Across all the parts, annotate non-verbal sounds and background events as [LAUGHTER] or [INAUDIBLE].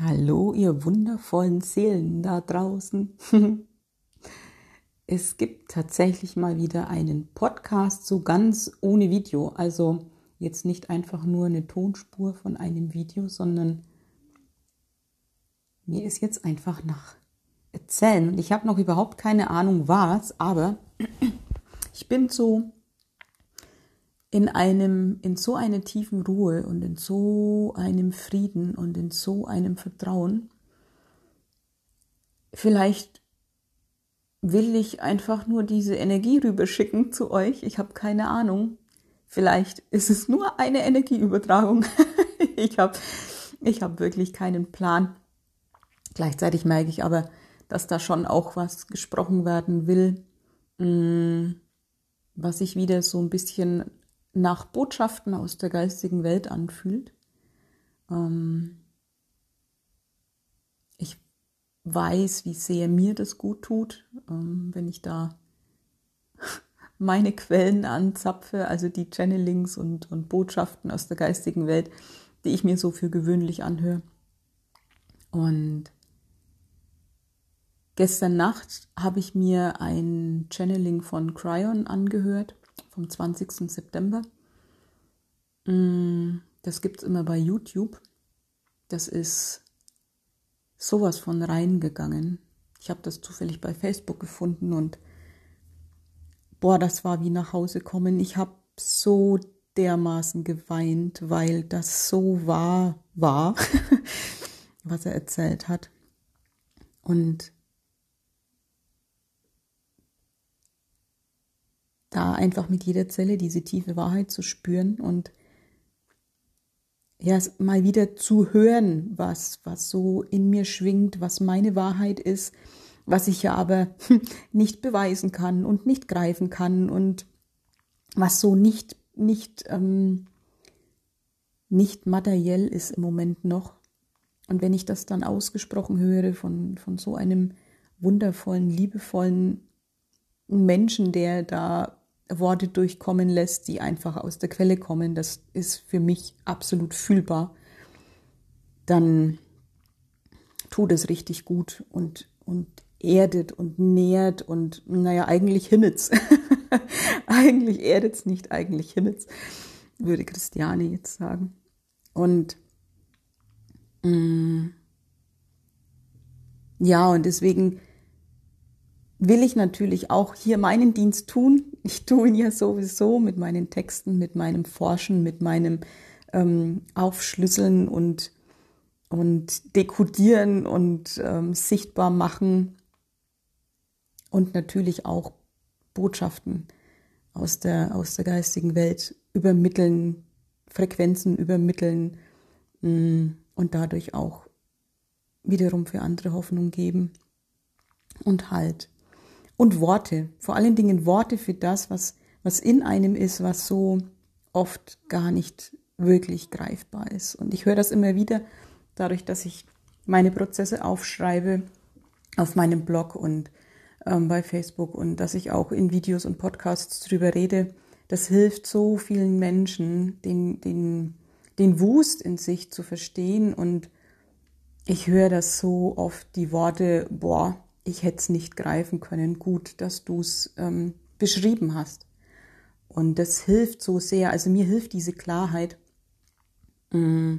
Hallo, ihr wundervollen Seelen da draußen. [LAUGHS] es gibt tatsächlich mal wieder einen Podcast so ganz ohne Video. Also jetzt nicht einfach nur eine Tonspur von einem Video, sondern mir ist jetzt einfach nach Erzählen. Und ich habe noch überhaupt keine Ahnung was, aber [CLEARS THROAT] ich bin so in einem, in so einer tiefen Ruhe und in so einem Frieden und in so einem Vertrauen. Vielleicht will ich einfach nur diese Energie rüberschicken zu euch. Ich habe keine Ahnung. Vielleicht ist es nur eine Energieübertragung. [LAUGHS] ich habe ich hab wirklich keinen Plan. Gleichzeitig merke ich aber, dass da schon auch was gesprochen werden will, mm, was sich wieder so ein bisschen nach Botschaften aus der geistigen Welt anfühlt. Ähm, ich weiß, wie sehr mir das gut tut, ähm, wenn ich da [LAUGHS] meine Quellen anzapfe, also die Channelings und, und Botschaften aus der geistigen Welt, die ich mir so für gewöhnlich anhöre. Und gestern Nacht habe ich mir ein Channeling von Cryon angehört vom 20. September. Mm, das gibt es immer bei YouTube. Das ist sowas von reingegangen. Ich habe das zufällig bei Facebook gefunden und boah, das war wie nach Hause kommen. Ich habe so dermaßen geweint, weil das so wahr war, [LAUGHS] was er erzählt hat. Und da einfach mit jeder Zelle diese tiefe Wahrheit zu spüren und ja, mal wieder zu hören, was, was so in mir schwingt, was meine Wahrheit ist, was ich ja aber [LAUGHS] nicht beweisen kann und nicht greifen kann und was so nicht, nicht, ähm, nicht materiell ist im Moment noch. Und wenn ich das dann ausgesprochen höre von, von so einem wundervollen, liebevollen Menschen, der da Worte durchkommen lässt, die einfach aus der Quelle kommen, das ist für mich absolut fühlbar, dann tut es richtig gut und, und erdet und nährt und naja, eigentlich himmelt's. [LAUGHS] eigentlich erdet's nicht, eigentlich himmelt's, würde Christiane jetzt sagen. Und mh, mm, ja, und deswegen will ich natürlich auch hier meinen Dienst tun. Ich tue ihn ja sowieso mit meinen Texten, mit meinem Forschen, mit meinem ähm, Aufschlüsseln und, und Dekodieren und ähm, sichtbar machen und natürlich auch Botschaften aus der, aus der geistigen Welt übermitteln, Frequenzen übermitteln mh, mm, und dadurch auch wiederum für andere Hoffnung geben und Halt und Worte, vor allen Dingen Worte für das, was, was in einem ist, was so oft gar nicht wirklich greifbar ist. Und ich höre das immer wieder dadurch, dass ich meine Prozesse aufschreibe auf meinem Blog und ähm, bei Facebook und dass ich auch in Videos und Podcasts drüber rede. Das hilft so vielen Menschen, den, den, den Wust in sich zu verstehen. Und ich höre das so oft, die Worte, boah, ich hätte es nicht greifen können. Gut, dass du es ähm, beschrieben hast. Und das hilft so sehr. Also mir hilft diese Klarheit, mm,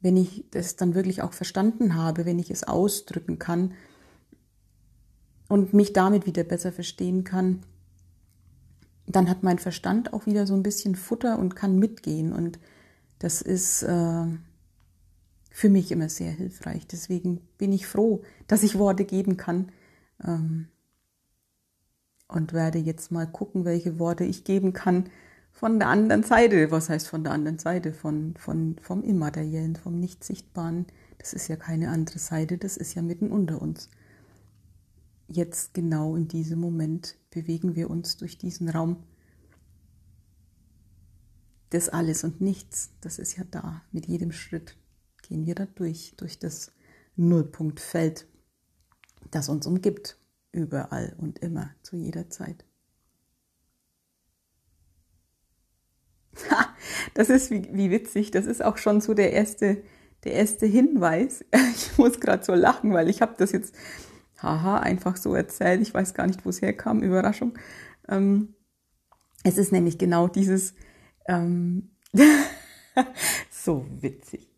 wenn ich das dann wirklich auch verstanden habe, wenn ich es ausdrücken kann und mich damit wieder besser verstehen kann, dann hat mein Verstand auch wieder so ein bisschen Futter und kann mitgehen. Und das ist äh, für mich immer sehr hilfreich. Deswegen bin ich froh, dass ich Worte geben kann, und werde jetzt mal gucken, welche Worte ich geben kann von der anderen Seite. Was heißt von der anderen Seite? Von, von, vom Immateriellen, vom Nicht-Sichtbaren. Das ist ja keine andere Seite, das ist ja mitten unter uns. Jetzt genau in diesem Moment bewegen wir uns durch diesen Raum des Alles und Nichts. Das ist ja da. Mit jedem Schritt gehen wir da durch, durch das Nullpunktfeld das uns umgibt, überall und immer, zu jeder Zeit. das ist wie, wie witzig, das ist auch schon so der erste, der erste Hinweis, [LAUGHS] ich muss gerade so lachen, weil ich habe das jetzt, haha, einfach so erzählt, ich weiß gar nicht, wo es herkam, Überraschung. Ähm, es ist nämlich genau dieses, ähm, [LAUGHS] so witzig,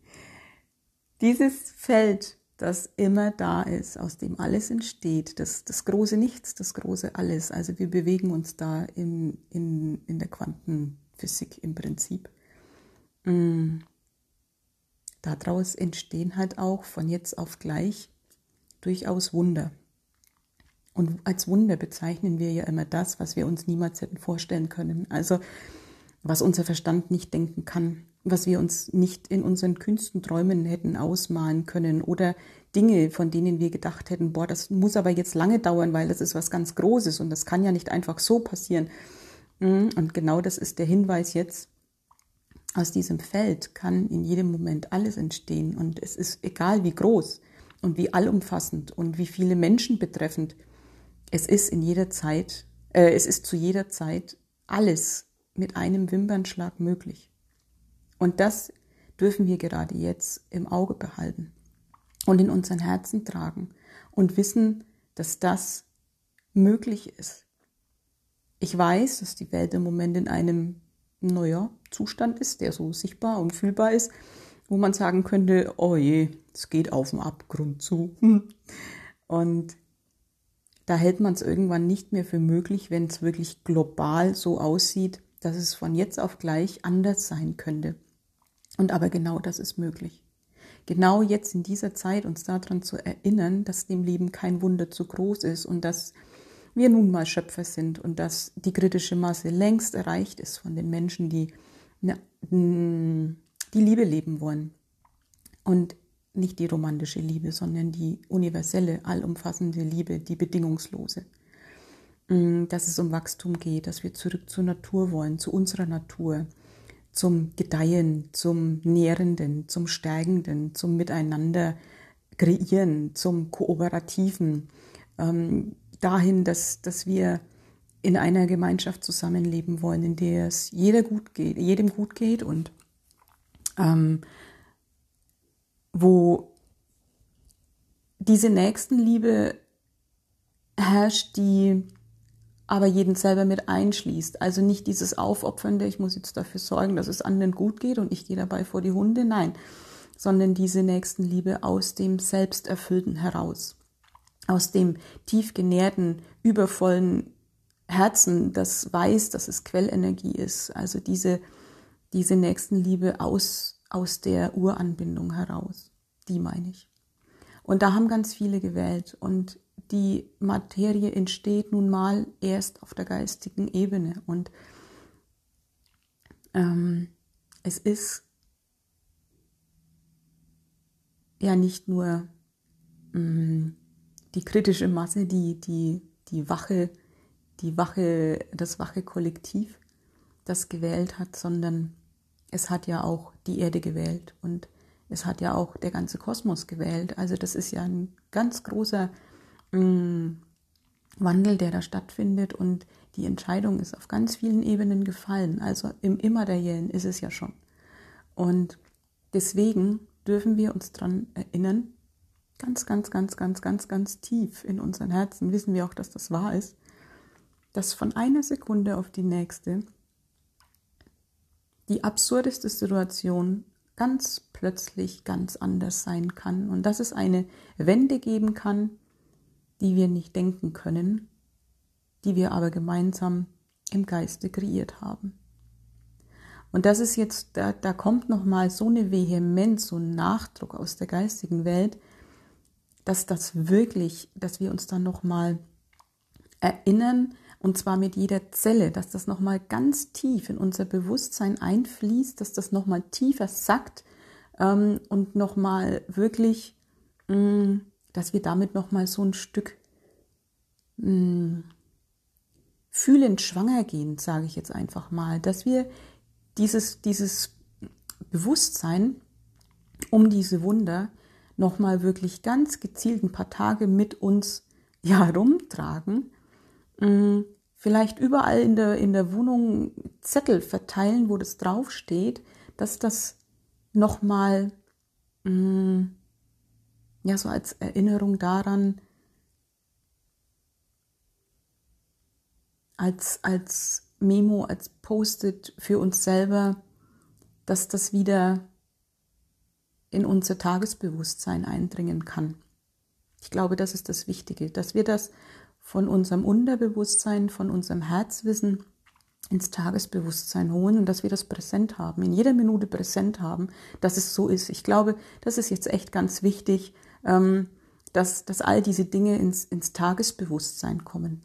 dieses Feld, das immer da ist, aus dem alles entsteht, das, das große Nichts, das große Alles. Also wir bewegen uns da in, in, in der Quantenphysik im Prinzip. Mm. Daraus entstehen halt auch von jetzt auf gleich durchaus Wunder. Und als Wunder bezeichnen wir ja immer das, was wir uns niemals hätten vorstellen können. Also was unser Verstand nicht denken kann, was wir uns nicht in unseren kühnsten Träumen hätten ausmalen können oder Dinge, von denen wir gedacht hätten, boah, das muss aber jetzt lange dauern, weil das ist was ganz Großes und das kann ja nicht einfach so passieren. Mm, und genau das ist der Hinweis jetzt. Aus diesem Feld kann in jedem Moment alles entstehen und es ist egal, wie groß und wie allumfassend und wie viele Menschen betreffend. Es ist in jeder Zeit, äh, es ist zu jeder Zeit alles mit einem Wimpernschlag möglich. Und das dürfen wir gerade jetzt im Auge behalten und in unseren Herzen tragen und wissen, dass das möglich ist. Ich weiß, dass die Welt im Moment in einem, neuer Zustand ist, der so sichtbar und fühlbar ist, wo man sagen könnte, oh je, es geht auf den Abgrund zu. [LAUGHS] Und da hält man es irgendwann nicht mehr für möglich, wenn es wirklich global so aussieht, dass es von jetzt auf gleich anders sein könnte. Und aber genau das ist möglich. Genau jetzt in dieser Zeit uns daran zu erinnern, dass dem Leben kein Wunder zu groß ist und dass wir nun mal Schöpfer sind und dass die kritische Masse längst erreicht ist von den Menschen, die die Liebe leben wollen. Und nicht die romantische Liebe, sondern die universelle, allumfassende Liebe, die bedingungslose. Mm, dass es um Wachstum geht, dass wir zurück zur Natur wollen, zu unserer Natur, zum Gedeihen, zum Nährenden, zum Stärkenden, zum Miteinander kreieren, zum Kooperativen, ähm, dahin, dass, dass wir in einer Gemeinschaft zusammenleben wollen, in der es jeder gut geht, jedem gut geht und ähm, wo diese Nächstenliebe herrscht, die aber jeden selber mit einschließt. Also nicht dieses Aufopfernde, ich muss jetzt dafür sorgen, dass es anderen gut geht und ich gehe dabei vor die Hunde, nein, sondern diese Nächstenliebe aus dem Selbsterfüllten heraus, aus dem tief genährten, übervollen Herzen, das weiß, dass es Quellenergie ist. Also diese, diese Nächstenliebe aus, aus der Uranbindung heraus, die meine ich. Und da haben ganz viele gewählt und die Materie entsteht nun mal erst auf der geistigen Ebene. Und ähm, es ist ja nicht nur ähm, die kritische Masse, die, die, die wache, die wache, das wache Kollektiv, das gewählt hat, sondern es hat ja auch die Erde gewählt und es hat ja auch der ganze Kosmos gewählt. Also das ist ja ein ganz großer Wandel, der da stattfindet und die Entscheidung ist auf ganz vielen Ebenen gefallen. Also im Immateriellen ist es ja schon. Und deswegen dürfen wir uns daran erinnern, ganz, ganz, ganz, ganz, ganz, ganz tief in unseren Herzen wissen wir auch, dass das wahr ist, dass von einer Sekunde auf die nächste die absurdeste Situation ganz plötzlich ganz anders sein kann und dass es eine Wende geben kann, die wir nicht denken können, die wir aber gemeinsam im Geiste kreiert haben. Und das ist jetzt, da, da kommt nochmal so eine Vehemenz, so ein Nachdruck aus der geistigen Welt, dass das wirklich, dass wir uns dann nochmal erinnern, und zwar mit jeder Zelle, dass das nochmal ganz tief in unser Bewusstsein einfließt, dass das nochmal tiefer sackt ähm, und nochmal wirklich mh, mm, dass wir damit nochmal so ein Stück mh, hm, fühlend schwanger gehen, sage ich jetzt einfach mal, dass wir dieses, dieses Bewusstsein um diese Wunder nochmal wirklich ganz gezielt ein paar Tage mit uns ja rumtragen, hm, vielleicht überall in der, in der Wohnung Zettel verteilen, wo das draufsteht, dass das nochmal mh, mm, ja, so als Erinnerung daran, als, als Memo, als Post-it für uns selber, dass das wieder in unser Tagesbewusstsein eindringen kann. Ich glaube, das ist das Wichtige, dass wir das von unserem Unterbewusstsein, von unserem Herzwissen ins Tagesbewusstsein holen und dass wir das präsent haben, in jeder Minute präsent haben, dass es so ist. Ich glaube, das ist jetzt echt ganz wichtig, dass, dass all diese Dinge ins, ins Tagesbewusstsein kommen.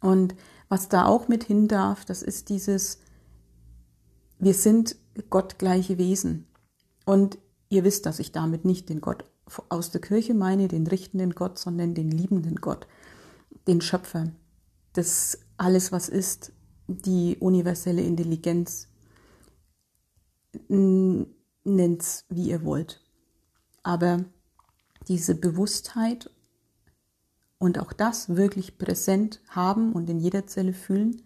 Und was da auch mit hin darf, das ist dieses, wir sind gottgleiche Wesen. Und ihr wisst, dass ich damit nicht den Gott aus der Kirche meine, den richtenden Gott, sondern den liebenden Gott, den Schöpfer, das alles, was ist, die universelle Intelligenz, nennt's, wie ihr wollt. Aber diese Bewusstheit und auch das wirklich präsent haben und in jeder Zelle fühlen,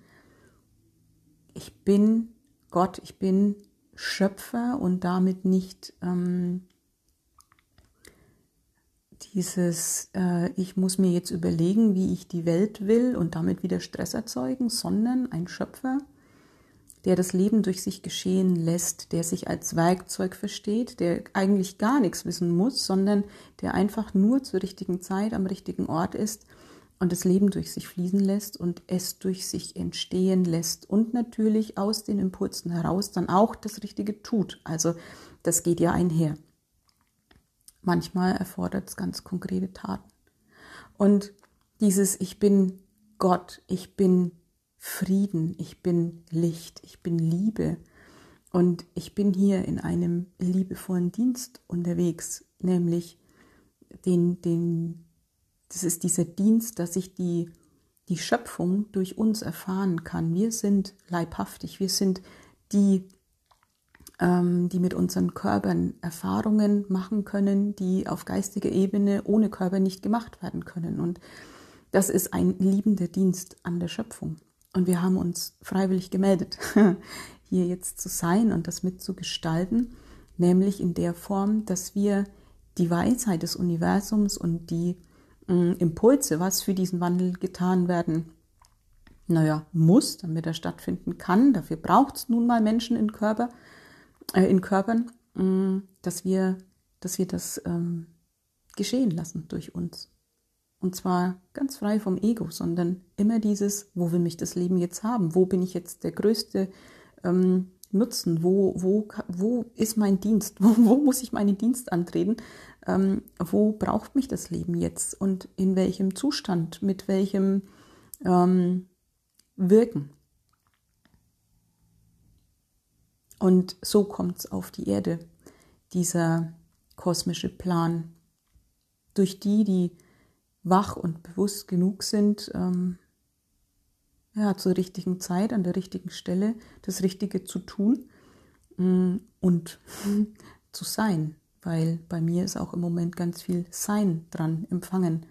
ich bin Gott, ich bin Schöpfer und damit nicht ähm, dieses, äh, ich muss mir jetzt überlegen, wie ich die Welt will und damit wieder Stress erzeugen, sondern ein Schöpfer, der das Leben durch sich geschehen lässt, der sich als Werkzeug versteht, der eigentlich gar nichts wissen muss, sondern der einfach nur zur richtigen Zeit am richtigen Ort ist und das Leben durch sich fließen lässt und es durch sich entstehen lässt und natürlich aus den Impulsen heraus dann auch das Richtige tut. Also das geht ja einher. Manchmal erfordert es ganz konkrete Taten. Und dieses Ich bin Gott, ich bin Frieden, ich bin Licht, ich bin Liebe und ich bin hier in einem liebevollen Dienst unterwegs, nämlich den, den, das ist dieser Dienst, dass ich die, die Schöpfung durch uns erfahren kann. Wir sind leibhaftig, wir sind die, ähm, die mit unseren Körpern Erfahrungen machen können, die auf geistiger Ebene ohne Körper nicht gemacht werden können. Und das ist ein liebender Dienst an der Schöpfung. Und wir haben uns freiwillig gemeldet, [LAUGHS] hier jetzt zu sein und das mitzugestalten, nämlich in der Form, dass wir die Weisheit des Universums und die äh, Impulse, was für diesen Wandel getan werden, naja, muss, damit er stattfinden kann. Dafür braucht es nun mal Menschen in, Körper, äh, in Körpern, äh, dass, wir, dass wir das ähm, geschehen lassen durch uns. Und zwar ganz frei vom Ego, sondern immer dieses, wo will mich das Leben jetzt haben? Wo bin ich jetzt der größte ähm, Nutzen? Wo, wo, wo ist mein Dienst? [LAUGHS] Wo, wo muss ich meinen Dienst antreten? Ähm, wo braucht mich das Leben jetzt? Und in welchem Zustand? Mit welchem ähm, Wirken? Und so kommt es auf die Erde, dieser kosmische Plan, durch die, die wach und bewusst genug sind, ähm, ja, zur richtigen Zeit, an der richtigen Stelle das Richtige zu tun mm, und [LAUGHS] zu sein, weil bei mir ist auch im Moment ganz viel Sein dran, empfangen.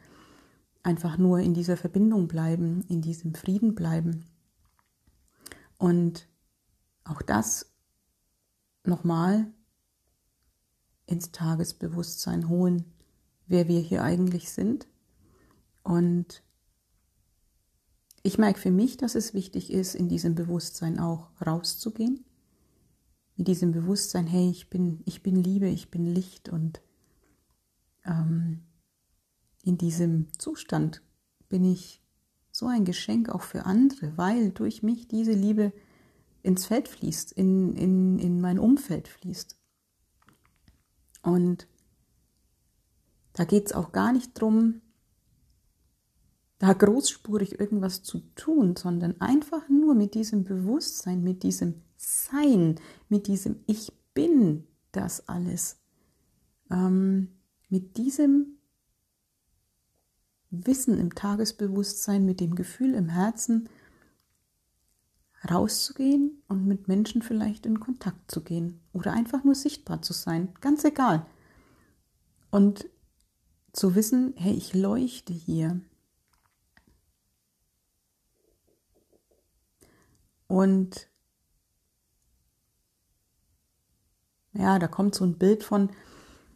Einfach nur in dieser Verbindung bleiben, in diesem Frieden bleiben. Und auch das nochmal ins Tagesbewusstsein holen, wer wir hier eigentlich sind und ich merke für mich, dass es wichtig ist, in diesem Bewusstsein auch rauszugehen. Mit diesem Bewusstsein, hey, ich bin, ich bin Liebe, ich bin Licht und ähm, in diesem Zustand bin ich so ein Geschenk auch für andere, weil durch mich diese Liebe ins Feld fließt, in, in, in mein Umfeld fließt. Und da geht es auch gar nicht drum, da großspurig irgendwas zu tun, sondern einfach nur mit diesem Bewusstsein, mit diesem Sein, mit diesem Ich bin das alles, ähm, mit diesem Wissen im Tagesbewusstsein, mit dem Gefühl im Herzen rauszugehen und mit Menschen vielleicht in Kontakt zu gehen oder einfach nur sichtbar zu sein, ganz egal. Und zu wissen, hey, ich leuchte hier, Und ja, da kommt so ein Bild von,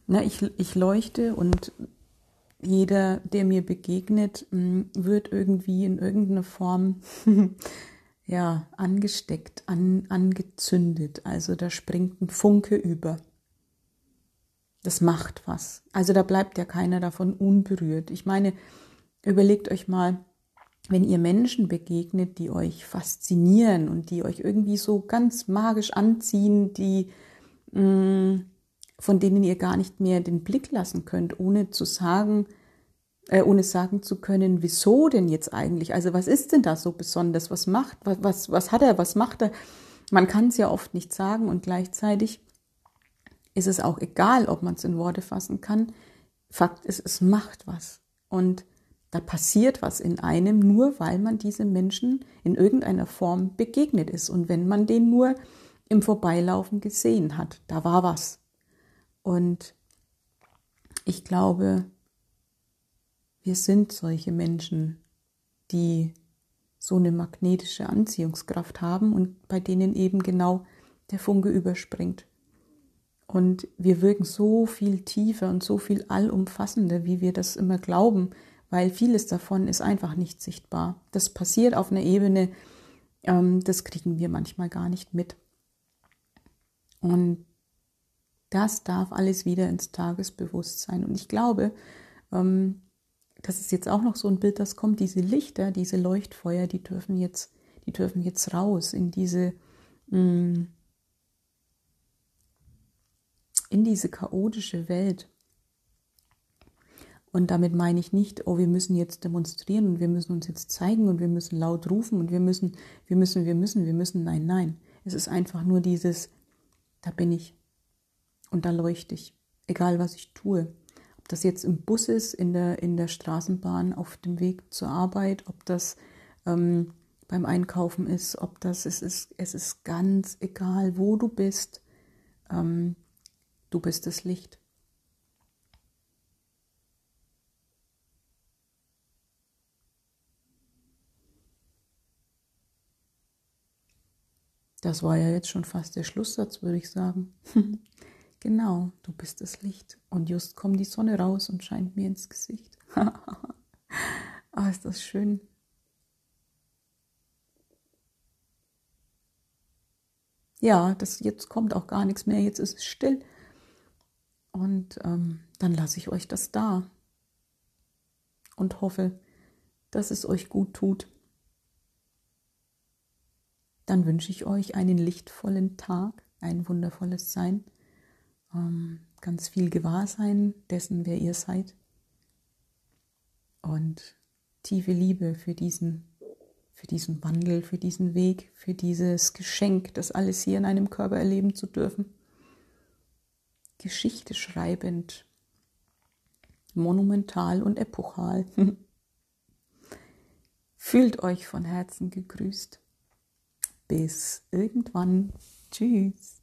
na, ich, ich leuchte und jeder, der mir begegnet, mm, wird irgendwie in irgendeiner Form [LAUGHS] ja, angesteckt, an, angezündet. Also da springt ein Funke über. Das macht was. Also da bleibt ja keiner davon unberührt. Ich meine, überlegt euch mal, wenn ihr Menschen begegnet, die euch faszinieren und die euch irgendwie so ganz magisch anziehen, die mm, von denen ihr gar nicht mehr den Blick lassen könnt, ohne zu sagen, äh, ohne sagen zu können, wieso denn jetzt eigentlich? Also was ist denn da so besonders? Was macht, was, was, was hat er, was macht er? Man kann es ja oft nicht sagen und gleichzeitig ist es auch egal, ob man es in Worte fassen kann. Fakt ist, es macht was. Und da passiert was in einem, nur weil man diese Menschen in irgendeiner Form begegnet ist. Und wenn man den nur im Vorbeilaufen gesehen hat, da war was. Und ich glaube, wir sind solche Menschen, die so eine magnetische Anziehungskraft haben und bei denen eben genau der Funke überspringt. Und wir wirken so viel tiefer und so viel allumfassender, wie wir das immer glauben, weil vieles davon ist einfach nicht sichtbar. Das passiert auf einer Ebene, ähm, das kriegen wir manchmal gar nicht mit. Und das darf alles wieder ins Tagesbewusstsein. Und ich glaube, ähm, das ist jetzt auch noch so ein Bild, das kommt, diese Lichter, diese Leuchtfeuer, die dürfen jetzt, die dürfen jetzt raus in diese, mm, in diese chaotische Welt. Und damit meine ich nicht, oh, wir müssen jetzt demonstrieren und wir müssen uns jetzt zeigen und wir müssen laut rufen und wir müssen, wir müssen, wir müssen, wir müssen. Nein, nein. Es ist einfach nur dieses, da bin ich und da leuchte ich, egal was ich tue. Ob das jetzt im Bus ist, in der, in der Straßenbahn, auf dem Weg zur Arbeit, ob das ähm, beim Einkaufen ist, ob das, es ist, es ist ganz egal, wo du bist. Ähm, du bist das Licht. Das war ja jetzt schon fast der Schlusssatz, würde ich sagen. [LAUGHS] genau, du bist das Licht. Und just kommt die Sonne raus und scheint mir ins Gesicht. [LAUGHS] ah, ist das schön. Ja, das, jetzt kommt auch gar nichts mehr, jetzt ist es still. Und ähm, dann lasse ich euch das da und hoffe, dass es euch gut tut dann wünsche ich euch einen lichtvollen Tag, ein wundervolles Sein, ähm, ganz viel Gewahrsein dessen, wer ihr seid und tiefe Liebe für diesen, für diesen Wandel, für diesen Weg, für dieses Geschenk, das alles hier in einem Körper erleben zu dürfen. Geschichte schreibend, monumental und epochal. [LAUGHS] Fühlt euch von Herzen gegrüßt. Bis irgendwann. Tschüss.